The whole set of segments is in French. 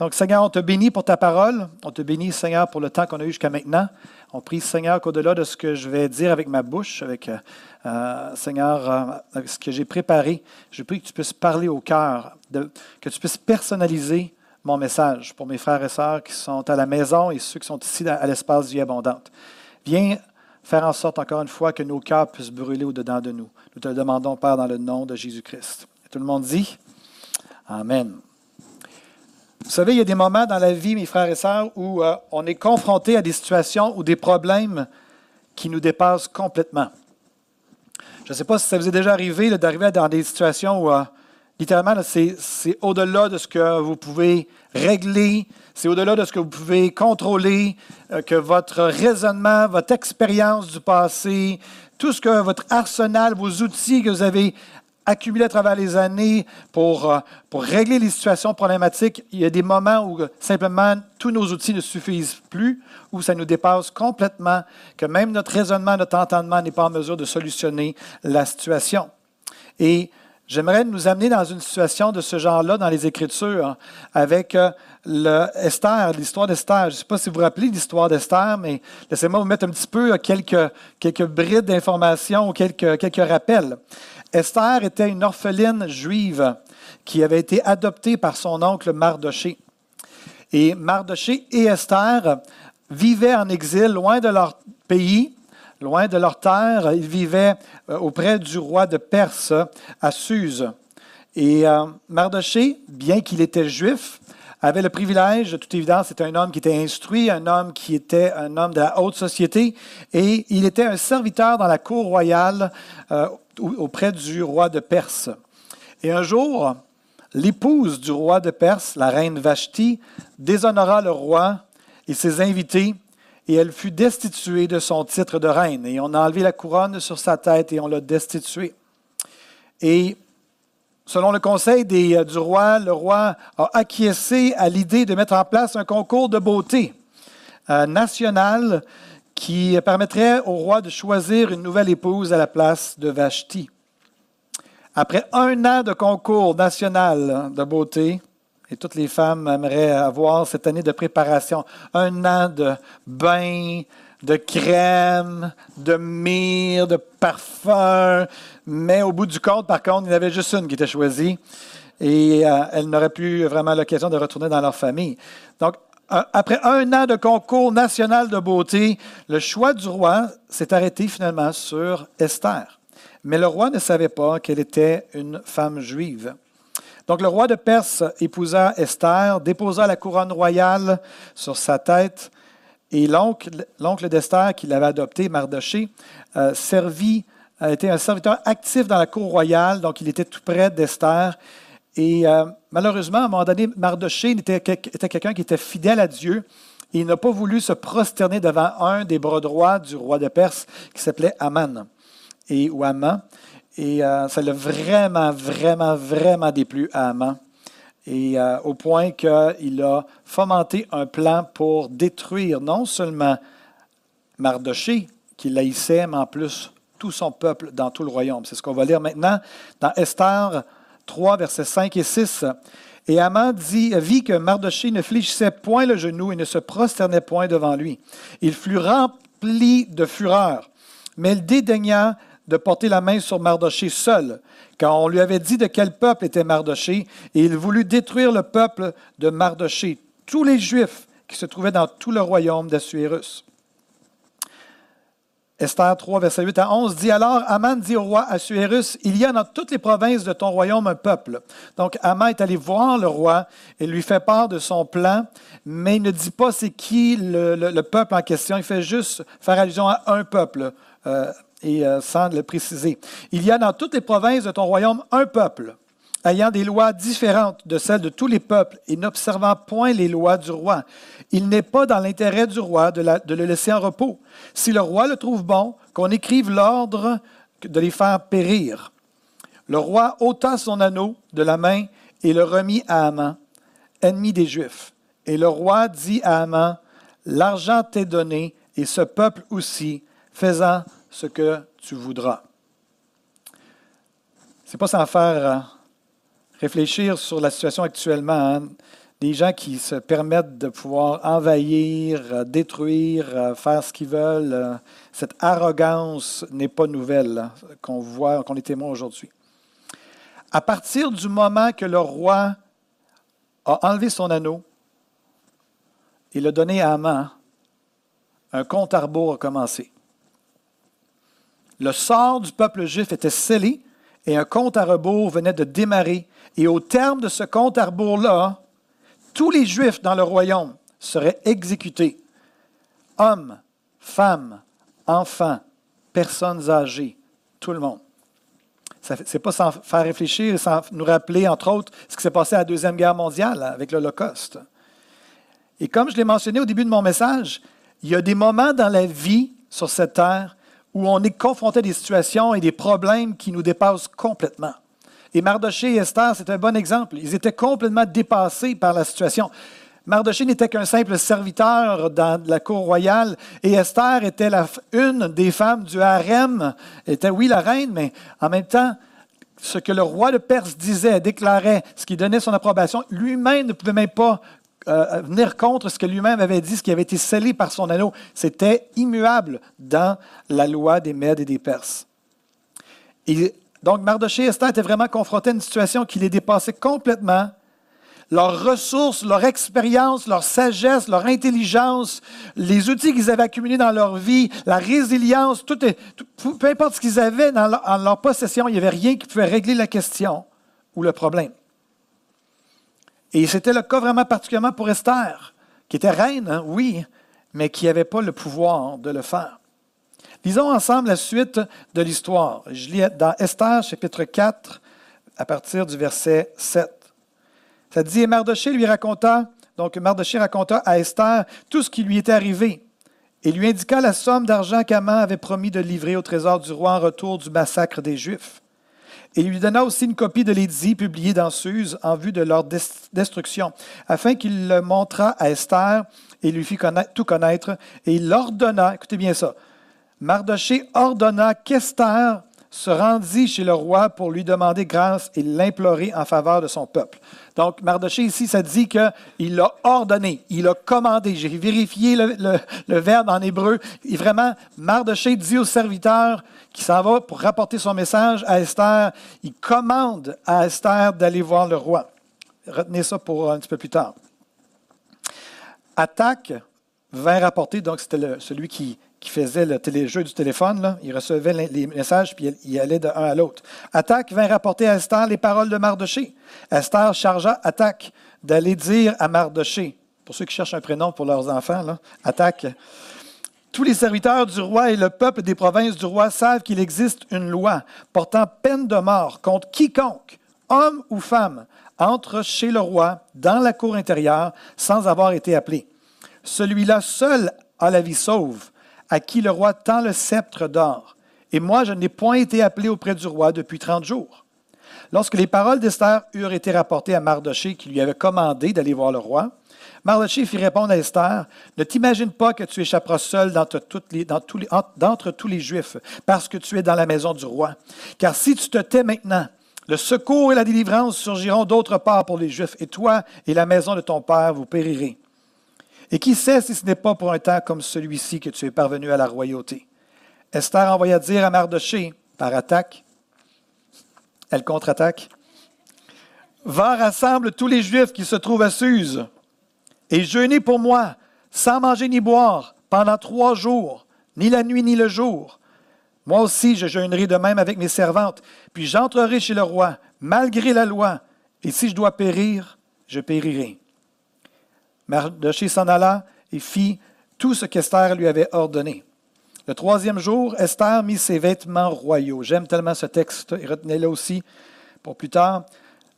Donc, Seigneur, on te bénit pour ta parole. On te bénit, Seigneur, pour le temps qu'on a eu jusqu'à maintenant. On prie, Seigneur, qu'au-delà de ce que je vais dire avec ma bouche, avec, euh, euh, Seigneur, euh, avec ce que j'ai préparé, je prie que tu puisses parler au cœur, que tu puisses personnaliser mon message pour mes frères et sœurs qui sont à la maison et ceux qui sont ici à l'espace Vie Abondante. Viens faire en sorte, encore une fois, que nos cœurs puissent brûler au-dedans de nous. Nous te le demandons, Père, dans le nom de Jésus-Christ. Tout le monde dit Amen. Vous savez, il y a des moments dans la vie, mes frères et sœurs, où euh, on est confronté à des situations ou des problèmes qui nous dépassent complètement. Je ne sais pas si ça vous est déjà arrivé d'arriver dans des situations où, euh, littéralement, c'est au-delà de ce que vous pouvez régler, c'est au-delà de ce que vous pouvez contrôler, euh, que votre raisonnement, votre expérience du passé, tout ce que votre arsenal, vos outils que vous avez accumulé à travers les années pour, euh, pour régler les situations problématiques. Il y a des moments où simplement tous nos outils ne suffisent plus, où ça nous dépasse complètement, que même notre raisonnement, notre entendement n'est pas en mesure de solutionner la situation. Et j'aimerais nous amener dans une situation de ce genre-là dans les Écritures avec euh, Esther, l'histoire d'Esther. Je ne sais pas si vous vous rappelez l'histoire d'Esther, mais laissez-moi vous mettre un petit peu euh, quelques, quelques brides d'informations ou quelques, quelques rappels. Esther était une orpheline juive qui avait été adoptée par son oncle Mardoché. Et Mardoché et Esther vivaient en exil loin de leur pays, loin de leur terre. Ils vivaient euh, auprès du roi de Perse à Suse. Et euh, Mardoché, bien qu'il était juif, avait le privilège, de toute évidence, c'était un homme qui était instruit, un homme qui était un homme de la haute société, et il était un serviteur dans la cour royale euh, auprès du roi de Perse. Et un jour, l'épouse du roi de Perse, la reine Vashti, déshonora le roi et ses invités, et elle fut destituée de son titre de reine. Et on a enlevé la couronne sur sa tête et on l'a destituée. Et selon le conseil euh, du roi, le roi a acquiescé à l'idée de mettre en place un concours de beauté euh, national qui permettrait au roi de choisir une nouvelle épouse à la place de Vashti. Après un an de concours national de beauté, et toutes les femmes aimeraient avoir cette année de préparation, un an de bain, de crème, de myrrhe, de parfum, mais au bout du compte, par contre, il y en avait juste une qui était choisie et euh, elle n'aurait plus vraiment l'occasion de retourner dans leur famille. Donc, après un an de concours national de beauté, le choix du roi s'est arrêté finalement sur Esther. Mais le roi ne savait pas qu'elle était une femme juive. Donc le roi de Perse épousa Esther, déposa la couronne royale sur sa tête, et l'oncle d'Esther, qui l'avait adopté, Mardoché, euh, servit, été un serviteur actif dans la cour royale, donc il était tout près d'Esther. Et euh, malheureusement, à un moment donné, Mardoché était, quelqu'un qui était fidèle à Dieu. Et il n'a pas voulu se prosterner devant un des bras droits du roi de Perse qui s'appelait Aman, et, ou Aman. Et euh, ça l'a vraiment, vraiment, vraiment déplu à Aman. Et euh, au point qu'il a fomenté un plan pour détruire non seulement Mardoché, qui l'haïssait, mais en plus tout son peuple dans tout le royaume. C'est ce qu'on va lire maintenant dans Esther 3, versets 5 et 6. Et Aman dit, vit que Mardoché ne fléchissait point le genou et ne se prosternait point devant lui. Il fut rempli de fureur, mais il dédaigna de porter la main sur Mardoché seul, car on lui avait dit de quel peuple était Mardoché, et il voulut détruire le peuple de Mardoché, tous les Juifs qui se trouvaient dans tout le royaume d'Assuérus. Esther 3, verset 8 à 11 dit alors, Aman dit au roi Assuérus, il y a dans toutes les provinces de ton royaume un peuple. Donc Aman est allé voir le roi et lui fait part de son plan, mais il ne dit pas c'est qui le, peuple en question, il fait juste faire allusion à un peuple. Euh, et euh, sans le préciser. Il y a dans toutes les provinces de ton royaume un peuple. Ayant des lois différentes de celles de tous les peuples et n'observant point les lois du roi. Il n'est pas dans l'intérêt du roi de, le laisser en repos. Si le roi le trouve bon, qu'on écrive l'ordre de les faire périr. Le roi ôta son anneau de la main et le remit à Haman, ennemi des Juifs. Et le roi dit à Haman, L'argent t'est donné, et ce peuple aussi, faisant ce que tu voudras. C'est pas sans faire euh, réfléchir sur la situation actuellement. Hein. Des gens qui se permettent de pouvoir envahir, euh, détruire, euh, faire ce qu'ils veulent. Cette arrogance n'est pas nouvelle hein, qu'on voit, qu'on est témoin aujourd'hui. À partir du moment que le roi a enlevé son anneau, il l'a donné à Haman, un compte à rebours a commencé. Le sort du peuple juif était scellé et un compte à rebours venait de démarrer. Et au terme de ce compte à rebours-là, tous les Juifs dans le royaume seraient exécutés. Hommes, femmes, enfants, personnes âgées, tout le monde. Ce n'est pas sans faire réfléchir sans nous rappeler, entre autres, ce qui s'est passé à la Deuxième Guerre mondiale avec l'Holocauste. Et comme je l'ai mentionné au début de mon message, il y a des moments dans la vie sur cette terre où on est confronté à des situations et des problèmes qui nous dépassent complètement. Et Mardoché et Esther, c'est un bon exemple. Ils étaient complètement dépassés par la situation. Mardoché n'était qu'un simple serviteur dans la cour royale et Esther était une des femmes du harem. Elle était, oui, la reine, mais en même temps, ce que le roi de Perse disait, déclarait, ce qui donnait son approbation, lui-même ne pouvait même pas euh, venir contre ce que lui-même avait dit, ce qui avait été scellé par son anneau. C'était immuable dans la loi des Mèdes et des Perses. Et donc, Mardoché et Esther étaient vraiment confrontés à une situation qui les dépassait complètement. Leurs ressources, leur expérience, leur sagesse, leur intelligence, les outils qu'ils avaient accumulés dans leur vie, la résilience, tout, peu importe ce qu'ils avaient en leur possession, il n'y avait rien qui pouvait régler la question ou le problème. Et c'était le cas vraiment particulièrement pour Esther, qui était reine, hein, oui, mais qui n'avait pas le pouvoir de le faire. Lisons ensemble la suite de l'histoire. Je lis dans Esther, chapitre 4, à partir du verset 7. Ça dit, et Mardoché lui raconta, donc Mardoché raconta à Esther tout ce qui lui était arrivé et lui indiqua la somme d'argent qu'Aman avait promis de livrer au trésor du roi en retour du massacre des Juifs. Et il lui donna aussi une copie de l'édit publié dans Suse en vue de leur destruction, afin qu'il le montrât à Esther et lui fit tout connaître. Et il ordonna, écoutez bien ça, Mardoché ordonna qu'Esther se rendit chez le roi pour lui demander grâce et l'implorer en faveur de son peuple. Donc, Mardoché ici, ça dit qu'il l'a ordonné, il a commandé. J'ai vérifié le, verbe en hébreu. Et vraiment, Mardoché dit au serviteur qui s'en va pour rapporter son message à Esther, il commande à Esther d'aller voir le roi. Retenez ça pour un petit peu plus tard. Attaque vint rapporter, donc c'était celui qui qui faisait le téléjeu du téléphone, il recevait les messages, puis il allait d'un à l'autre. Attaque vint rapporter à Esther les paroles de Mardoché. Esther chargea Attaque d'aller dire à Mardoché, pour ceux qui cherchent un prénom pour leurs enfants, là, Attaque, tous les serviteurs du roi et le peuple des provinces du roi savent qu'il existe une loi portant peine de mort contre quiconque, homme ou femme, entre chez le roi dans la cour intérieure sans avoir été appelé. Celui-là seul a la vie sauve à qui le roi tend le sceptre d'or. Et moi, je n'ai point été appelé auprès du roi depuis trente jours. Lorsque les paroles d'Esther eurent été rapportées à Mardoché, qui lui avait commandé d'aller voir le roi, Mardoché fit répondre à Esther Ne t'imagine pas que tu échapperas seul d'entre, tous les Juifs, parce que tu es dans la maison du roi. Car si tu te tais maintenant, le secours et la délivrance surgiront d'autre part pour les Juifs, et toi et la maison de ton père, vous périrez. Et qui sait si ce n'est pas pour un temps comme celui-ci que tu es parvenu à la royauté. Esther envoya dire à Mardoché, par attaque, elle contre-attaque, Va rassemble tous les Juifs qui se trouvent à Suse et jeûnez pour moi, sans manger ni boire, pendant trois jours, ni la nuit ni le jour. Moi aussi, je jeûnerai de même avec mes servantes, puis j'entrerai chez le roi, malgré la loi, et si je dois périr, je périrai. Mardoché s'en alla et fit tout ce qu'Esther lui avait ordonné. Le troisième jour, Esther mit ses vêtements royaux. J'aime tellement ce texte, et retenez-le aussi pour plus tard.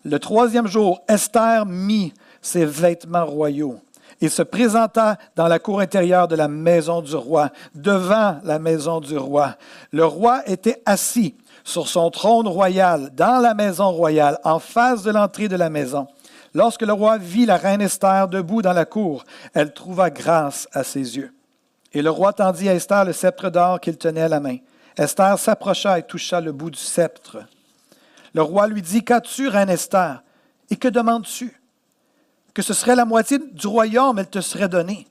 Le troisième jour, Esther mit ses vêtements royaux et se présenta dans la cour intérieure de la maison du roi, devant la maison du roi. Le roi était assis sur son trône royal, dans la maison royale, en face de l'entrée de la maison. Lorsque le roi vit la reine Esther debout dans la cour, elle trouva grâce à ses yeux. Et le roi tendit à Esther le sceptre d'or qu'il tenait à la main. Esther s'approcha et toucha le bout du sceptre. Le roi lui dit, Qu'as-tu, reine Esther? Et que demandes-tu? Que ce serait la moitié du royaume, elle te serait donnée.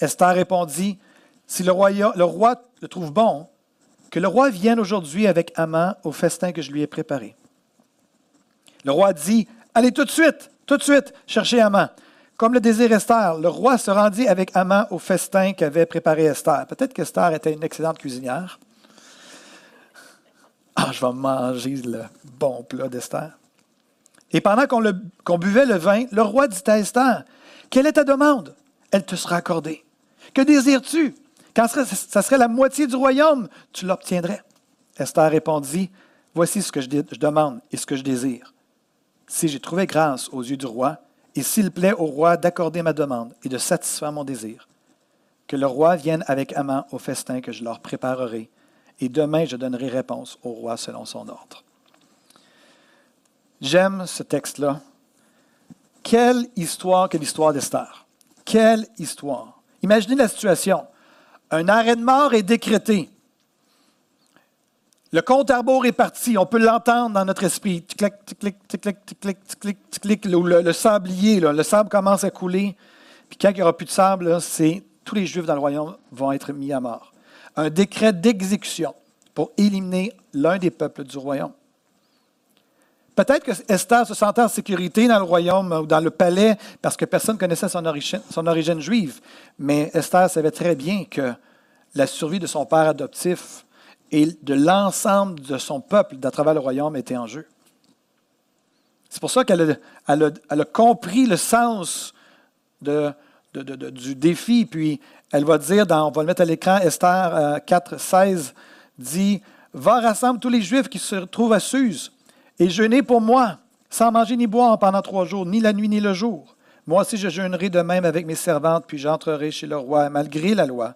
Esther répondit, Si le roi, le roi le trouve bon, que le roi vienne aujourd'hui avec Haman au festin que je lui ai préparé. Le roi dit, Allez tout de suite, tout de suite, chercher Haman. Comme le désir Esther, le roi se rendit avec Haman au festin qu'avait préparé Esther. Peut-être qu'Esther était une excellente cuisinière. Ah, je vais manger le bon plat d'Esther. Et pendant qu'on buvait le vin, le roi dit à Esther, Quelle est ta demande? Elle te sera accordée. Que désires-tu? Quand ça serait la moitié du royaume, tu l'obtiendrais. Esther répondit, Voici ce que je demande et ce que je désire. Si j'ai trouvé grâce aux yeux du roi, et s'il plaît au roi d'accorder ma demande et de satisfaire mon désir, que le roi vienne avec Haman au festin que je leur préparerai, et demain je donnerai réponse au roi selon son ordre. J'aime ce texte-là. Quelle histoire que l'histoire d'Esther. Quelle histoire. Imaginez la situation. Un arrêt de mort est décrété. Le compte à est parti. On peut l'entendre dans notre esprit. Tic, tic, tic, le, le, sablier, le sable commence à couler. Puis quand il n'y aura plus de sable, tous les Juifs dans le royaume vont être mis à mort. Un décret d'exécution pour éliminer l'un des peuples du royaume. Peut-être que Esther se sentait en sécurité dans le royaume ou dans le palais parce que personne ne connaissait son origine juive. Mais Esther savait très bien que la survie de son père adoptif et de l'ensemble de son peuple à travers le royaume était en jeu. C'est pour ça qu'elle a, compris le sens du défi, puis elle va dire, dans, on va le mettre à l'écran, Esther 4, euh, 16, dit Va rassembler tous les Juifs qui se trouvent à Suse et jeûner pour moi, sans manger ni boire pendant trois jours, ni la nuit ni le jour. Moi aussi, je jeûnerai de même avec mes servantes, puis j'entrerai chez le roi, malgré la loi.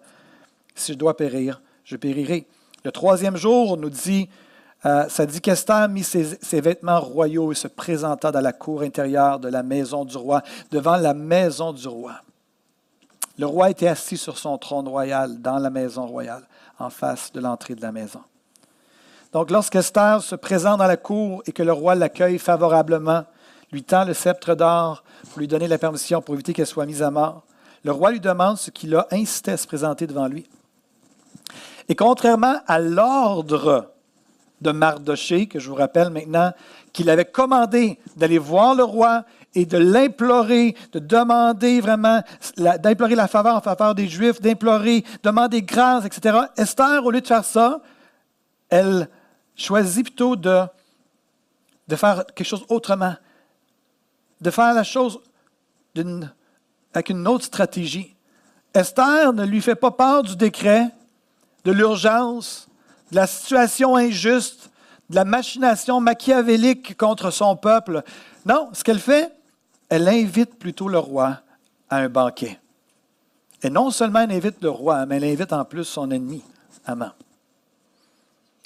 Si je dois périr, je périrai. Le troisième jour, on nous dit, euh, ça dit qu'Esther mit ses, vêtements royaux et se présenta dans la cour intérieure de la maison du roi, devant la maison du roi. Le roi était assis sur son trône royal dans la maison royale, en face de l'entrée de la maison. Donc, lorsqu'Esther se présente dans la cour et que le roi l'accueille favorablement, lui tend le sceptre d'or pour lui donner la permission pour éviter qu'elle soit mise à mort, le roi lui demande ce qui l'a incité à se présenter devant lui. Et contrairement à l'ordre de Mardoché, que je vous rappelle maintenant, qu'il avait commandé d'aller voir le roi et de l'implorer, de demander vraiment, d'implorer la faveur en faveur des Juifs, d'implorer, demander grâce, etc. Esther, au lieu de faire ça, elle choisit plutôt de, faire quelque chose autrement, de faire la chose avec une autre stratégie. Esther ne lui fait pas peur du décret, de l'urgence, de la situation injuste, de la machination machiavélique contre son peuple. Non, ce qu'elle fait, elle invite plutôt le roi à un banquet. Et non seulement elle invite le roi, mais elle invite en plus son ennemi, Amant.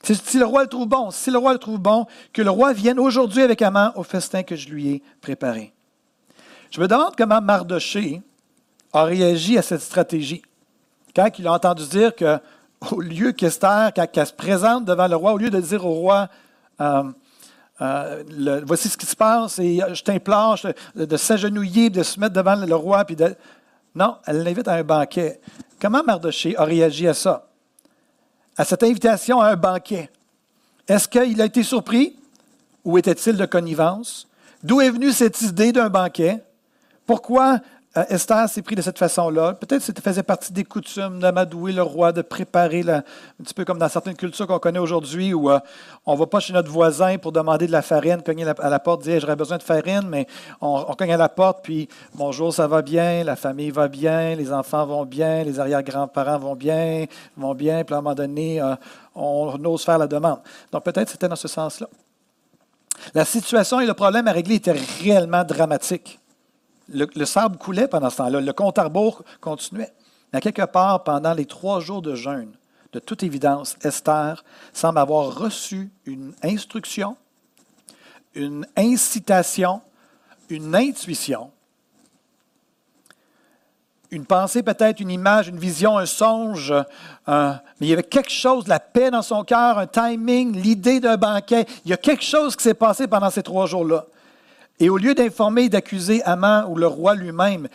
Si le roi le trouve bon, si le roi le trouve bon, que le roi vienne aujourd'hui avec Amant au festin que je lui ai préparé. Je me demande comment Mardoché a réagi à cette stratégie. Quand il a entendu dire que au lieu qu'Esther, quand elle se présente devant le roi, au lieu de dire au roi, euh, euh, voici ce qui se passe, et je t'implore de, s'agenouiller, de se mettre devant le roi, puis de... Non, elle l'invite à un banquet. Comment Mardoché a réagi à ça? À cette invitation à un banquet? Est-ce qu'il a été surpris ou était-il de connivence? D'où est venue cette idée d'un banquet? Pourquoi euh, Esther s'est pris de cette façon-là. Peut-être que ça faisait partie des coutumes d'amadouer le roi, de préparer, un petit peu comme dans certaines cultures qu'on connaît aujourd'hui, où euh, on ne va pas chez notre voisin pour demander de la farine, cogner à la porte, dire j'aurais besoin de farine, mais on, cogne à la porte, puis bonjour, ça va bien, la famille va bien, les enfants vont bien, les arrière-grands-parents vont bien, vont bien, puis à un moment donné, euh, on ose faire la demande. Donc peut-être c'était dans ce sens-là. La situation et le problème à régler étaient réellement dramatiques. Le, sable coulait pendant ce temps-là, le compte à rebours continuait. Mais quelque part, pendant les trois jours de jeûne, de toute évidence, Esther semble avoir reçu une instruction, une incitation, une intuition, une pensée peut-être, une image, une vision, un songe, mais il y avait quelque chose, la paix dans son cœur, un timing, l'idée d'un banquet. Il y a quelque chose qui s'est passé pendant ces trois jours-là. Et au lieu d'informer et d'accuser Amant ou le roi lui-même,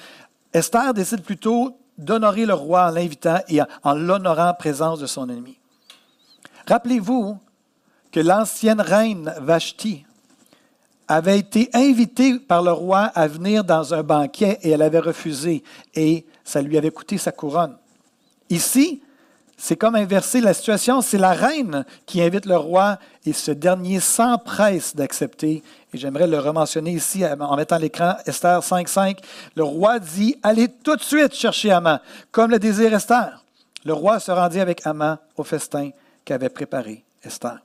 Esther décide plutôt d'honorer le roi en l'invitant et en l'honorant en présence de son ennemi. Rappelez-vous que l'ancienne reine Vashti avait été invitée par le roi à venir dans un banquet et elle avait refusé et ça lui avait coûté sa couronne. Ici, c'est comme inverser la situation, c'est la reine qui invite le roi et ce dernier s'empresse d'accepter. Et j'aimerais le rementionner ici en mettant l'écran Esther 5.5. Le roi dit, allez tout de suite chercher Haman, comme le désire Esther. Le roi se rendit avec Haman au festin qu'avait préparé Esther.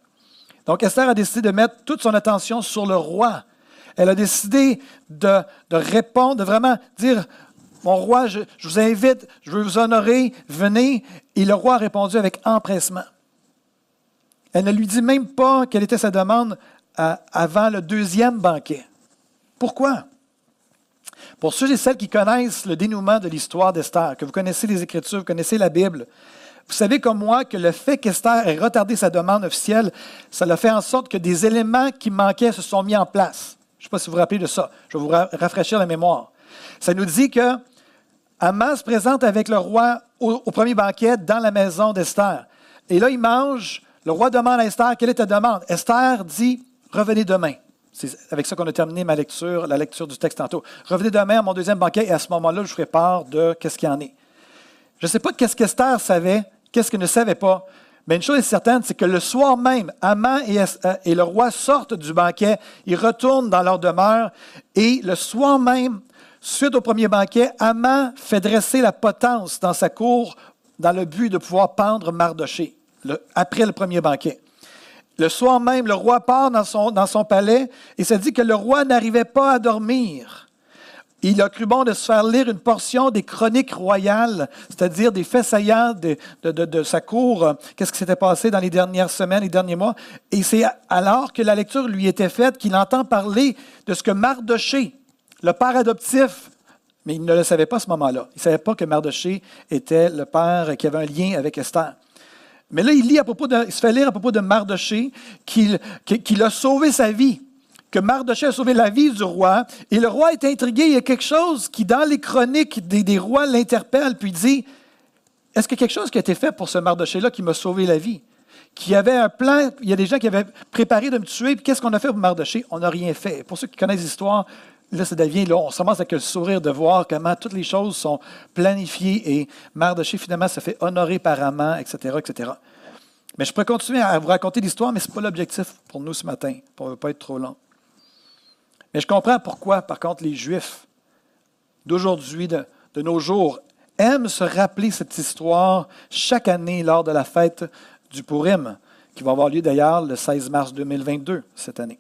Donc Esther a décidé de mettre toute son attention sur le roi. Elle a décidé de répondre, de vraiment dire, mon roi, je, vous invite, je veux vous honorer, venez. Et le roi a répondu avec empressement. Elle ne lui dit même pas quelle était sa demande euh, avant le deuxième banquet. Pourquoi? Pour ceux et celles qui connaissent le dénouement de l'histoire d'Esther, que vous connaissez les Écritures, vous connaissez la Bible, vous savez comme moi que le fait qu'Esther ait retardé sa demande officielle, ça a fait en sorte que des éléments qui manquaient se sont mis en place. Je ne sais pas si vous vous rappelez de ça. Je vais vous rafraîchir la mémoire. Ça nous dit que Aman se présente avec le roi au, premier banquet dans la maison d'Esther. Et là, il mange. Le roi demande à Esther, quelle est ta demande? Esther dit, revenez demain. C'est avec ça qu'on a terminé ma lecture, la lecture du texte tantôt. Revenez demain à mon deuxième banquet et à ce moment-là, je ferai part de qu'est-ce qu'il y en est. Je ne sais pas qu'est-ce qu'Esther savait, qu'est-ce qu'elle ne savait pas, mais une chose est certaine, c'est que le soir même, Aman euh, et, le roi sortent du banquet, ils retournent dans leur demeure, et le soir même, Suite au premier banquet, Haman fait dresser la potence dans sa cour dans le but de pouvoir pendre Mardoché, après le premier banquet. Le soir même, le roi part dans son, dans son palais et se dit que le roi n'arrivait pas à dormir. Il a cru bon de se faire lire une portion des chroniques royales, c'est-à-dire des faits saillants de, de sa cour, qu'est-ce qui s'était passé dans les dernières semaines, les derniers mois. Et c'est alors que la lecture lui était faite qu'il entend parler de ce que Mardoché, le père adoptif, mais il ne le savait pas à ce moment-là. Il ne savait pas que Mardoché était le père qui avait un lien avec Esther. Mais là, il, lit à propos de, il se fait lire à propos de Mardoché qu'il a sauvé sa vie, que Mardoché a sauvé la vie du roi. Et le roi est intrigué. Il y a quelque chose qui, dans les chroniques des, rois, l'interpelle, puis dit Est-ce a quelque chose qui a été fait pour ce Mardoché-là qui m'a sauvé la vie? Qui avait un plan, il y a des gens qui avaient préparé de me tuer, puis qu'est-ce qu'on a fait pour Mardoché? On n'a rien fait. Pour ceux qui connaissent l'histoire, Là, ça devient, là, on commence avec le sourire de voir comment toutes les choses sont planifiées et Mardoché, finalement, se fait honorer par Amant, etc., etc. Mais je pourrais continuer à vous raconter l'histoire, mais ce n'est pas l'objectif pour nous ce matin, pour ne pas être trop long. Mais je comprends pourquoi, par contre, les Juifs d'aujourd'hui, de nos jours, aiment se rappeler cette histoire chaque année lors de la fête du Purim, qui va avoir lieu d'ailleurs le 16 mars 2022, cette année.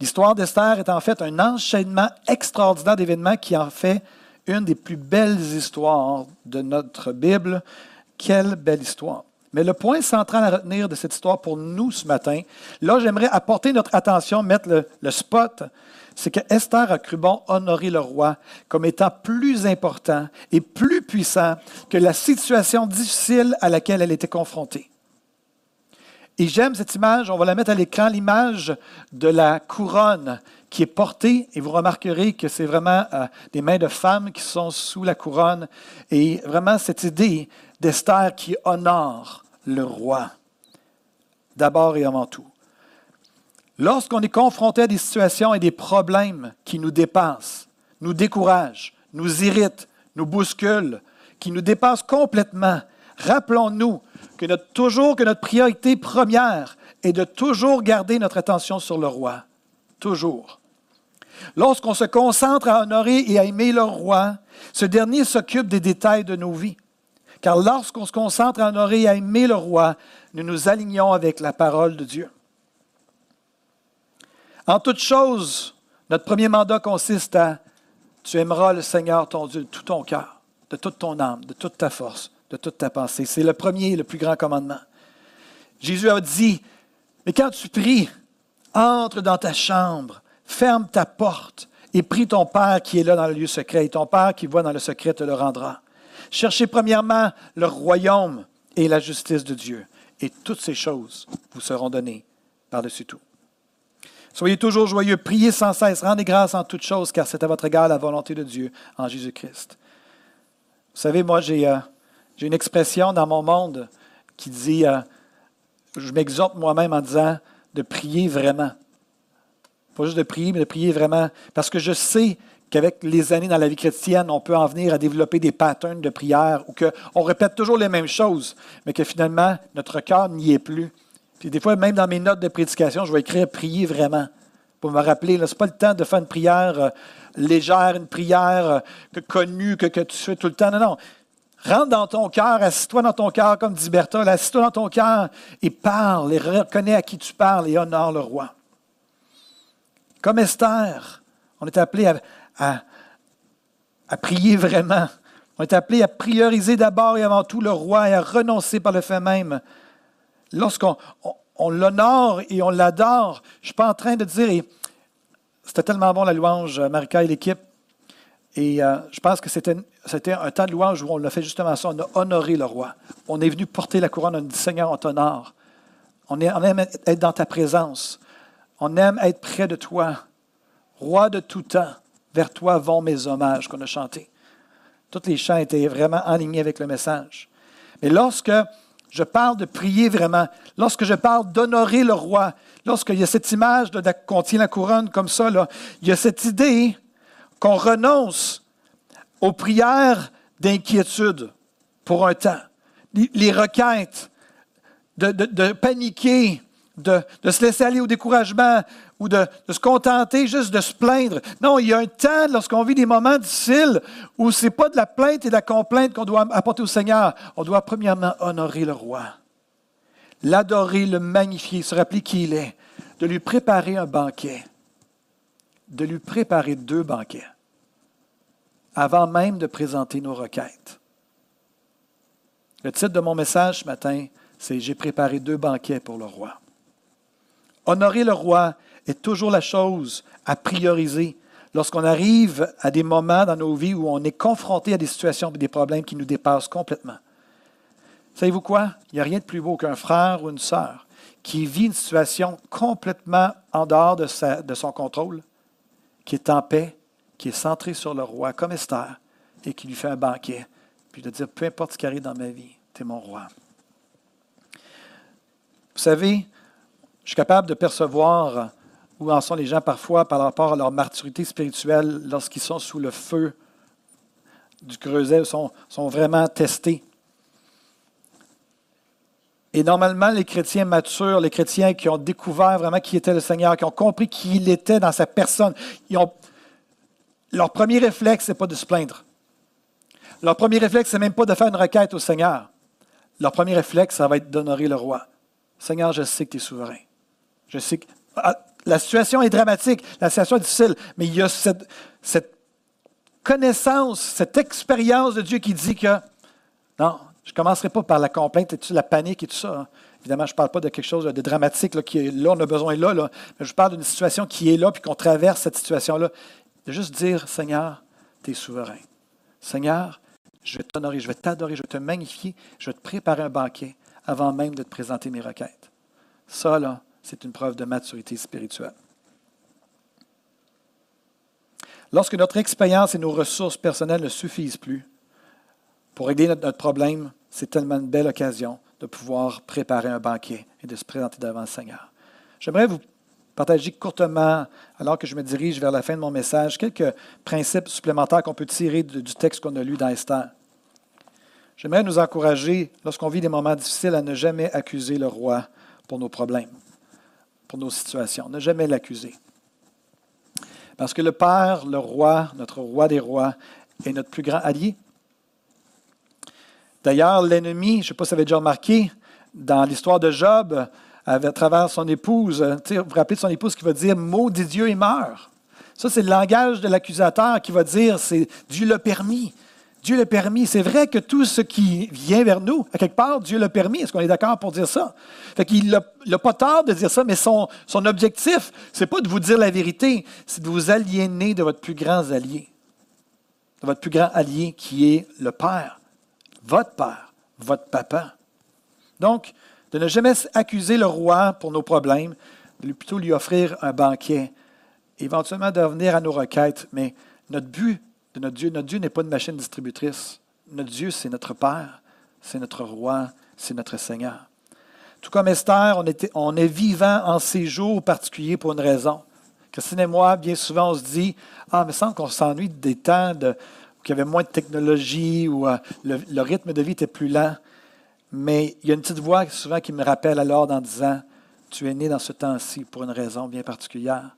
L'histoire d'Esther est en fait un enchaînement extraordinaire d'événements qui en fait une des plus belles histoires de notre Bible. Quelle belle histoire. Mais le point central à retenir de cette histoire pour nous ce matin, là j'aimerais apporter notre attention, mettre le, spot, c'est que Esther a cru bon honorer le roi comme étant plus important et plus puissant que la situation difficile à laquelle elle était confrontée. Et j'aime cette image, on va la mettre à l'écran, l'image de la couronne qui est portée, et vous remarquerez que c'est vraiment euh, des mains de femmes qui sont sous la couronne, et vraiment cette idée d'Esther qui honore le roi, d'abord et avant tout. Lorsqu'on est confronté à des situations et des problèmes qui nous dépassent, nous découragent, nous irritent, nous bousculent, qui nous dépassent complètement, rappelons-nous que notre, toujours que notre priorité première est de toujours garder notre attention sur le roi. Toujours. Lorsqu'on se concentre à honorer et à aimer le roi, ce dernier s'occupe des détails de nos vies. Car lorsqu'on se concentre à honorer et à aimer le roi, nous nous alignons avec la parole de Dieu. En toute chose, notre premier mandat consiste à tu aimeras le Seigneur ton Dieu de tout ton cœur, de toute ton âme, de toute ta force, de toute ta pensée. C'est le premier et le plus grand commandement. Jésus a dit, mais quand tu pries, entre dans ta chambre, ferme ta porte et prie ton Père qui est là dans le lieu secret. Et ton Père qui voit dans le secret te le rendra. Cherchez premièrement le royaume et la justice de Dieu. Et toutes ces choses vous seront données par-dessus tout. Soyez toujours joyeux, priez sans cesse, rendez grâce en toutes choses, car c'est à votre égard la volonté de Dieu en Jésus-Christ. Vous savez, moi, j'ai euh, une expression dans mon monde qui dit, euh, je m'exhorte moi-même en disant de prier vraiment. Pas juste de prier, mais de prier vraiment. Parce que je sais qu'avec les années dans la vie chrétienne, on peut en venir à développer des patterns de prière ou qu'on répète toujours les mêmes choses, mais que finalement, notre cœur n'y est plus. Puis des fois, même dans mes notes de prédication, je vais écrire prier vraiment pour me rappeler, ce n'est pas le temps de faire une prière euh, légère, une prière euh, connue que, que tu fais tout le temps. Non, non. Rentre dans ton cœur, assis-toi dans ton cœur, comme dit Bertha, assis-toi dans ton cœur et parle, et reconnais à qui tu parles et honore le roi. Comme Esther, on est appelé à, prier vraiment. On est appelé à prioriser d'abord et avant tout le roi et à renoncer par le fait même. Lorsqu'on on, l'honore et on l'adore, je ne suis pas en train de dire, c'était tellement bon la louange, Marika et l'équipe, et euh, je pense que c'était, un temps de louange où on l'a fait justement ça, on a honoré le roi. On est venu porter la couronne, on dit Seigneur, on t'honore. On, on aime être dans ta présence. On aime être près de toi. Roi de tout temps, vers toi vont mes hommages qu'on a chantés. Tous les chants étaient vraiment alignés avec le message. Mais lorsque je parle de prier vraiment, lorsque je parle d'honorer le roi, lorsqu'il y a cette image qu'on tient la couronne comme ça, là, il y a cette idée qu'on renonce aux prières d'inquiétude pour un temps, les requêtes, de, paniquer, de, se laisser aller au découragement ou de, se contenter juste de se plaindre. Non, il y a un temps lorsqu'on vit des moments difficiles où ce n'est pas de la plainte et de la complainte qu'on doit apporter au Seigneur. On doit premièrement honorer le roi, l'adorer, le magnifier, se rappeler qui il est, de lui préparer un banquet, de lui préparer deux banquets avant même de présenter nos requêtes. Le titre de mon message ce matin, c'est J'ai préparé deux banquets pour le roi. Honorer le roi est toujours la chose à prioriser lorsqu'on arrive à des moments dans nos vies où on est confronté à des situations et des problèmes qui nous dépassent complètement. Savez-vous quoi? Il n'y a rien de plus beau qu'un frère ou une sœur qui vit une situation complètement en dehors de, de son contrôle, qui est en paix, qui est centré sur le roi, comme Esther, et qui lui fait un banquet, puis de dire, peu importe ce qui arrive dans ma vie, tu es mon roi. Vous savez, je suis capable de percevoir où en sont les gens parfois par rapport à leur maturité spirituelle lorsqu'ils sont sous le feu du creuset, sont, sont vraiment testés. Et normalement, les chrétiens matures, les chrétiens qui ont découvert vraiment qui était le Seigneur, qui ont compris qui il était dans sa personne, leur premier réflexe, ce n'est pas de se plaindre. Leur premier réflexe, ce n'est même pas de faire une requête au Seigneur. Leur premier réflexe, ça va être d'honorer le roi. Seigneur, je sais que tu es souverain. Je sais que. Ah, la situation est dramatique, la situation est difficile, mais il y a cette, cette connaissance, cette expérience de Dieu qui dit que non, je ne commencerai pas par la complainte et la panique et tout ça. Hein. Évidemment, je ne parle pas de quelque chose de dramatique là, qui est là, on a besoin là, là mais je parle d'une situation qui est là, puis qu'on traverse cette situation-là de juste dire, Seigneur, tu es souverain. Seigneur, je vais t'honorer, je vais t'adorer, je vais te magnifier, je vais te préparer un banquet avant même de te présenter mes requêtes. Ça, là, c'est une preuve de maturité spirituelle. Lorsque notre expérience et nos ressources personnelles ne suffisent plus pour régler notre, problème, c'est tellement une belle occasion de pouvoir préparer un banquet et de se présenter devant le Seigneur. J'aimerais vous partager courtement, alors que je me dirige vers la fin de mon message, quelques principes supplémentaires qu'on peut tirer du texte qu'on a lu dans Esther. J'aimerais nous encourager, lorsqu'on vit des moments difficiles, à ne jamais accuser le roi pour nos problèmes, pour nos situations. Ne jamais l'accuser. Parce que le Père, le roi, notre roi des rois, est notre plus grand allié. D'ailleurs, l'ennemi, je ne sais pas si vous avez déjà remarqué, dans l'histoire de Job, à travers son épouse. Vous vous rappelez de son épouse qui va dire Maudit Dieu et meurt. Ça, c'est le langage de l'accusateur qui va dire c'est Dieu l'a permis. Dieu l'a permis. C'est vrai que tout ce qui vient vers nous, à quelque part, Dieu l'a permis. Est-ce qu'on est, d'accord pour dire ça? Fait qu'il n'a pas tort de dire ça, mais son, son objectif, c'est pas de vous dire la vérité, c'est de vous aliéner de votre plus grand allié. De votre plus grand allié qui est le Père, votre Père, votre Papa. Donc, de ne jamais accuser le roi pour nos problèmes, de plutôt lui offrir un banquet, éventuellement de revenir à nos requêtes, mais notre but de notre Dieu. Notre Dieu n'est pas une machine distributrice. Notre Dieu, c'est notre Père, c'est notre Roi, c'est notre Seigneur. Tout comme Esther, on, est vivant en ces jours particuliers pour une raison. Christine et moi, bien souvent, on se dit Ah, mais semble qu'on s'ennuie des temps de, où il y avait moins de technologie, où euh, le, rythme de vie était plus lent. Mais il y a une petite voix souvent qui me rappelle alors en disant Tu es né dans ce temps-ci pour une raison bien particulière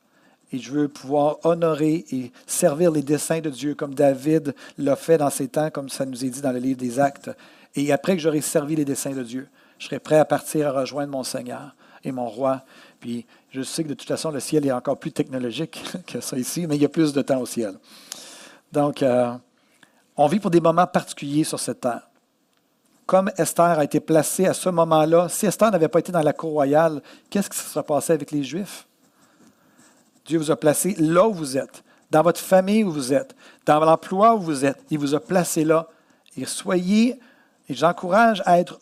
et je veux pouvoir honorer et servir les desseins de Dieu comme David l'a fait dans ses temps, comme ça nous est dit dans le livre des Actes. Et après que j'aurai servi les desseins de Dieu, je serai prêt à partir à rejoindre mon Seigneur et mon roi. Puis je sais que de toute façon, le ciel est encore plus technologique que ça ici, mais il y a plus de temps au ciel. Donc, euh, on vit pour des moments particuliers sur cette terre. Comme Esther a été placée à ce moment-là, si Esther n'avait pas été dans la cour royale, qu'est-ce qui se serait passé avec les Juifs? Dieu vous a placé là où vous êtes, dans votre famille où vous êtes, dans l'emploi où vous êtes. Il vous a placé là. Et soyez, et j'encourage à être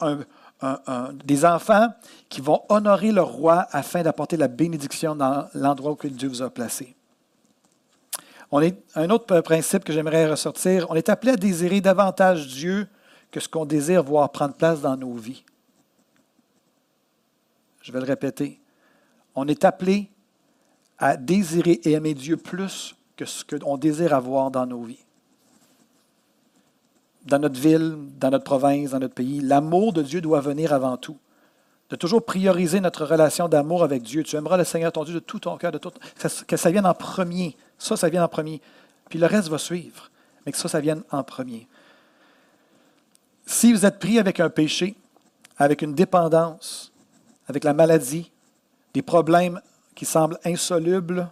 des enfants qui vont honorer le roi afin d'apporter la bénédiction dans l'endroit où Dieu vous a placé. Un autre principe que j'aimerais ressortir, on est appelé à désirer davantage Dieu que ce qu'on désire voir prendre place dans nos vies. Je vais le répéter. On est appelé à désirer et aimer Dieu plus que ce qu'on désire avoir dans nos vies. Dans notre ville, dans notre province, dans notre pays, l'amour de Dieu doit venir avant tout. De toujours prioriser notre relation d'amour avec Dieu. Tu aimeras le Seigneur ton Dieu de tout ton cœur, de tout, que ça vienne en premier. Ça, ça vienne en premier. Puis le reste va suivre. Mais que ça, ça vienne en premier. Si vous êtes pris avec un péché, avec une dépendance, avec la maladie, des problèmes qui semble insoluble,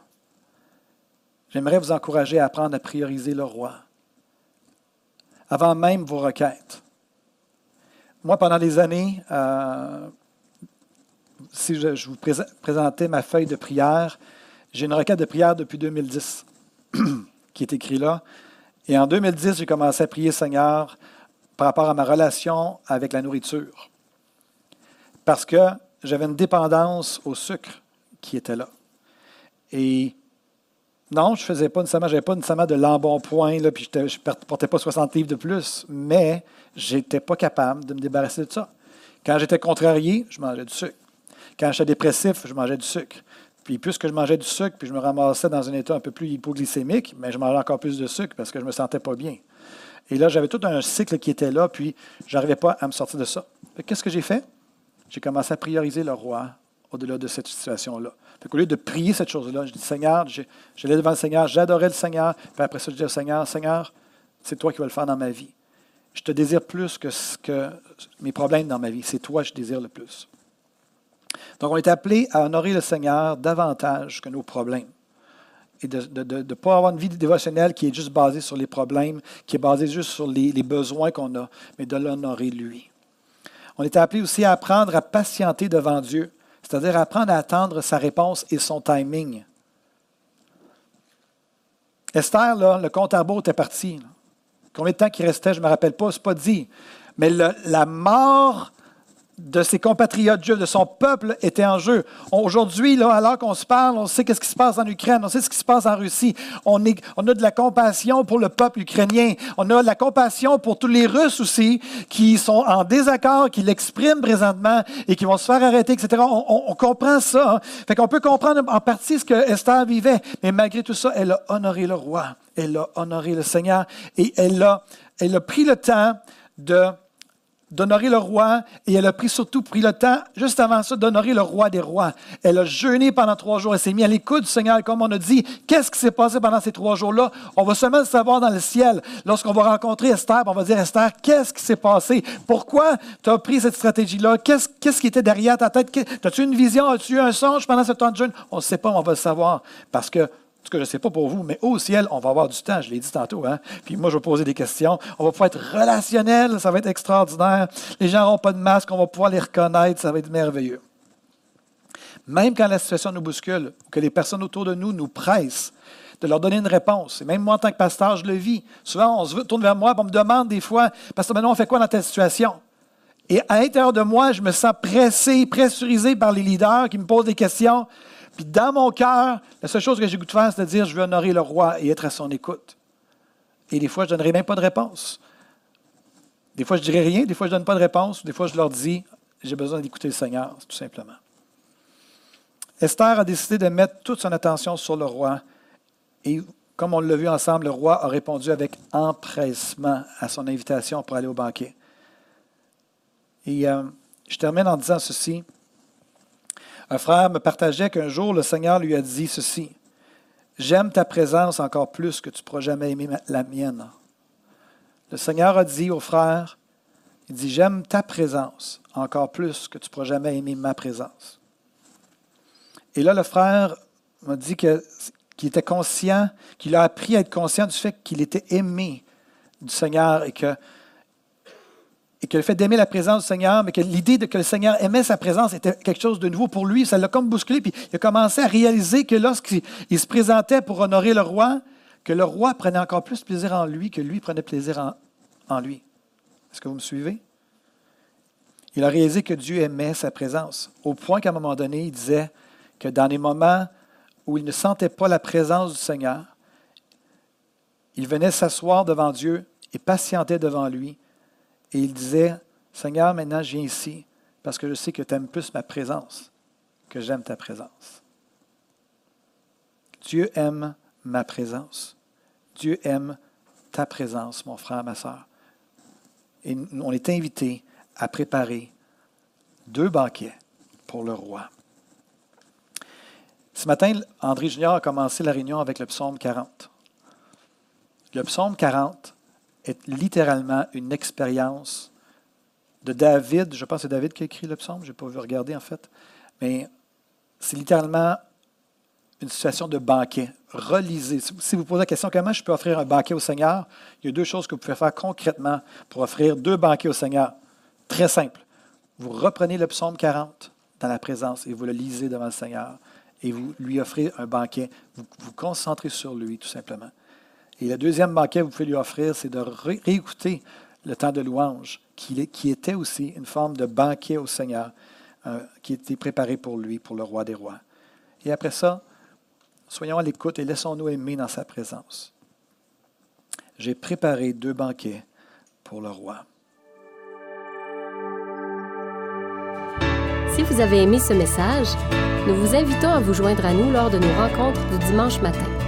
j'aimerais vous encourager à apprendre à prioriser le roi avant même vos requêtes. Moi, pendant des années, euh, si je, vous présentais ma feuille de prière, j'ai une requête de prière depuis 2010 qui est écrite là. Et en 2010, j'ai commencé à prier Seigneur par rapport à ma relation avec la nourriture. Parce que j'avais une dépendance au sucre qui était là. Et non, je faisais pas nécessairement, j'avais pas nécessairement de l'embonpoint, puis je ne portais pas 60 livres de plus, mais j'étais pas capable de me débarrasser de ça. Quand j'étais contrarié, je mangeais du sucre. Quand j'étais dépressif, je mangeais du sucre. Puis plus que je mangeais du sucre, puis je me ramassais dans un état un peu plus hypoglycémique, mais je mangeais encore plus de sucre parce que je me sentais pas bien. Et là, j'avais tout un cycle qui était là, puis je n'arrivais pas à me sortir de ça. Qu'est-ce que j'ai fait? J'ai commencé à prioriser le roi au-delà de cette situation-là. Au lieu de prier cette chose-là, je dis Seigneur, j'allais devant le Seigneur, j'adorais le Seigneur, puis après ça, je dis Seigneur, Seigneur, c'est toi qui vas le faire dans ma vie. Je te désire plus que mes problèmes dans ma vie. C'est toi que je désire le plus. Donc, on est appelé à honorer le Seigneur davantage que nos problèmes. Et de ne pas avoir une vie dévotionnelle qui est juste basée sur les problèmes, qui est basée juste sur les, besoins qu'on a, mais de l'honorer lui. On est appelé aussi à apprendre à patienter devant Dieu c'est-à-dire apprendre à attendre sa réponse et son timing. Esther, le compte à était parti. Combien de temps il restait, je ne me rappelle pas, ce n'est pas dit. Mais la mort de ses compatriotes juifs, de son peuple, était en jeu. Aujourd'hui, alors qu'on se parle, on sait ce qui se passe en Ukraine, on sait ce qui se passe en Russie. On, est, on a de la compassion pour le peuple ukrainien. On a de la compassion pour tous les Russes aussi qui sont en désaccord, qui l'expriment présentement et qui vont se faire arrêter, etc. On, comprend ça. Hein. Fait qu'on peut comprendre en partie ce que Esther vivait. Mais malgré tout ça, elle a honoré le roi. Elle a honoré le Seigneur et elle a, elle a pris le temps de d'honorer le roi et elle a pris surtout pris le temps, juste avant ça, d'honorer le roi des rois. Elle a jeûné pendant trois jours. Elle s'est mise à l'écoute du Seigneur. Comme on a dit, qu'est-ce qui s'est passé pendant ces trois jours-là? On va seulement le savoir dans le ciel. Lorsqu'on va rencontrer Esther, on va dire, Esther, qu'est-ce qui s'est passé? Pourquoi tu as pris cette stratégie-là? Qu'est-ce, qu'est-ce qui était derrière ta tête? As-tu une vision? As-tu eu un songe pendant ce temps de jeûne? On ne sait pas, on va le savoir. Parce que ce que je ne sais pas pour vous, mais au ciel, on va avoir du temps, je l'ai dit tantôt. Hein? Puis moi, je vais poser des questions. On va pouvoir être relationnel, ça va être extraordinaire. Les gens n'auront pas de masque, on va pouvoir les reconnaître, ça va être merveilleux. Même quand la situation nous bouscule, ou que les personnes autour de nous nous pressent de leur donner une réponse. Et même moi, en tant que pasteur, je le vis. Souvent, on se tourne vers moi et on me demande des fois, Pasteur maintenant, on fait quoi dans telle situation? Et à l'intérieur de moi, je me sens pressé, pressurisé par les leaders qui me posent des questions. Puis dans mon cœur, la seule chose que j'ai goût de faire, c'est de dire, je veux honorer le roi et être à son écoute. Et des fois, je ne donnerai même pas de réponse. Des fois, je ne dirai rien, des fois, je ne donne pas de réponse, des fois, je leur dis, j'ai besoin d'écouter le Seigneur, tout simplement. Esther a décidé de mettre toute son attention sur le roi. Et comme on l'a vu ensemble, le roi a répondu avec empressement à son invitation pour aller au banquet. Et euh, je termine en disant ceci. Un frère me partageait qu'un jour, le Seigneur lui a dit ceci. J'aime ta présence encore plus que tu ne pourras jamais aimer la mienne. Le Seigneur a dit au frère, il dit, j'aime ta présence encore plus que tu ne pourras jamais aimer ma présence. Et là, le frère m'a dit qu'il était conscient, qu'il a appris à être conscient du fait qu'il était aimé du Seigneur et que et que le fait d'aimer la présence du Seigneur, mais que l'idée de que le Seigneur aimait sa présence était quelque chose de nouveau pour lui, ça l'a comme bousculé, puis il a commencé à réaliser que lorsqu'il se présentait pour honorer le roi, que le roi prenait encore plus plaisir en lui que lui prenait plaisir en, en lui. Est-ce que vous me suivez? Il a réalisé que Dieu aimait sa présence, au point qu'à un moment donné, il disait que dans les moments où il ne sentait pas la présence du Seigneur, il venait s'asseoir devant Dieu et patientait devant lui et il disait, Seigneur, maintenant je viens ici parce que je sais que tu aimes plus ma présence que j'aime ta présence. Dieu aime ma présence. Dieu aime ta présence, mon frère, ma soeur. Et on est invité à préparer deux banquets pour le roi. Ce matin, André Junior a commencé la réunion avec le psaume 40. Le psaume 40 est littéralement une expérience de David. Je pense que c'est David qui a écrit le psaume, je n'ai pas vu regarder en fait. Mais c'est littéralement une situation de banquet. Relisez. Si vous posez la question comment je peux offrir un banquet au Seigneur, il y a deux choses que vous pouvez faire concrètement pour offrir deux banquets au Seigneur. Très simple. Vous reprenez le psaume 40 dans la présence et vous le lisez devant le Seigneur et vous lui offrez un banquet. Vous vous concentrez sur lui, tout simplement. Et le deuxième banquet que vous pouvez lui offrir, c'est de réécouter le temps de louange, qui, était aussi une forme de banquet au Seigneur, euh, qui était préparé pour lui, pour le roi des rois. Et après ça, soyons à l'écoute et laissons-nous aimer dans sa présence. J'ai préparé deux banquets pour le roi. Si vous avez aimé ce message, nous vous invitons à vous joindre à nous lors de nos rencontres du dimanche matin.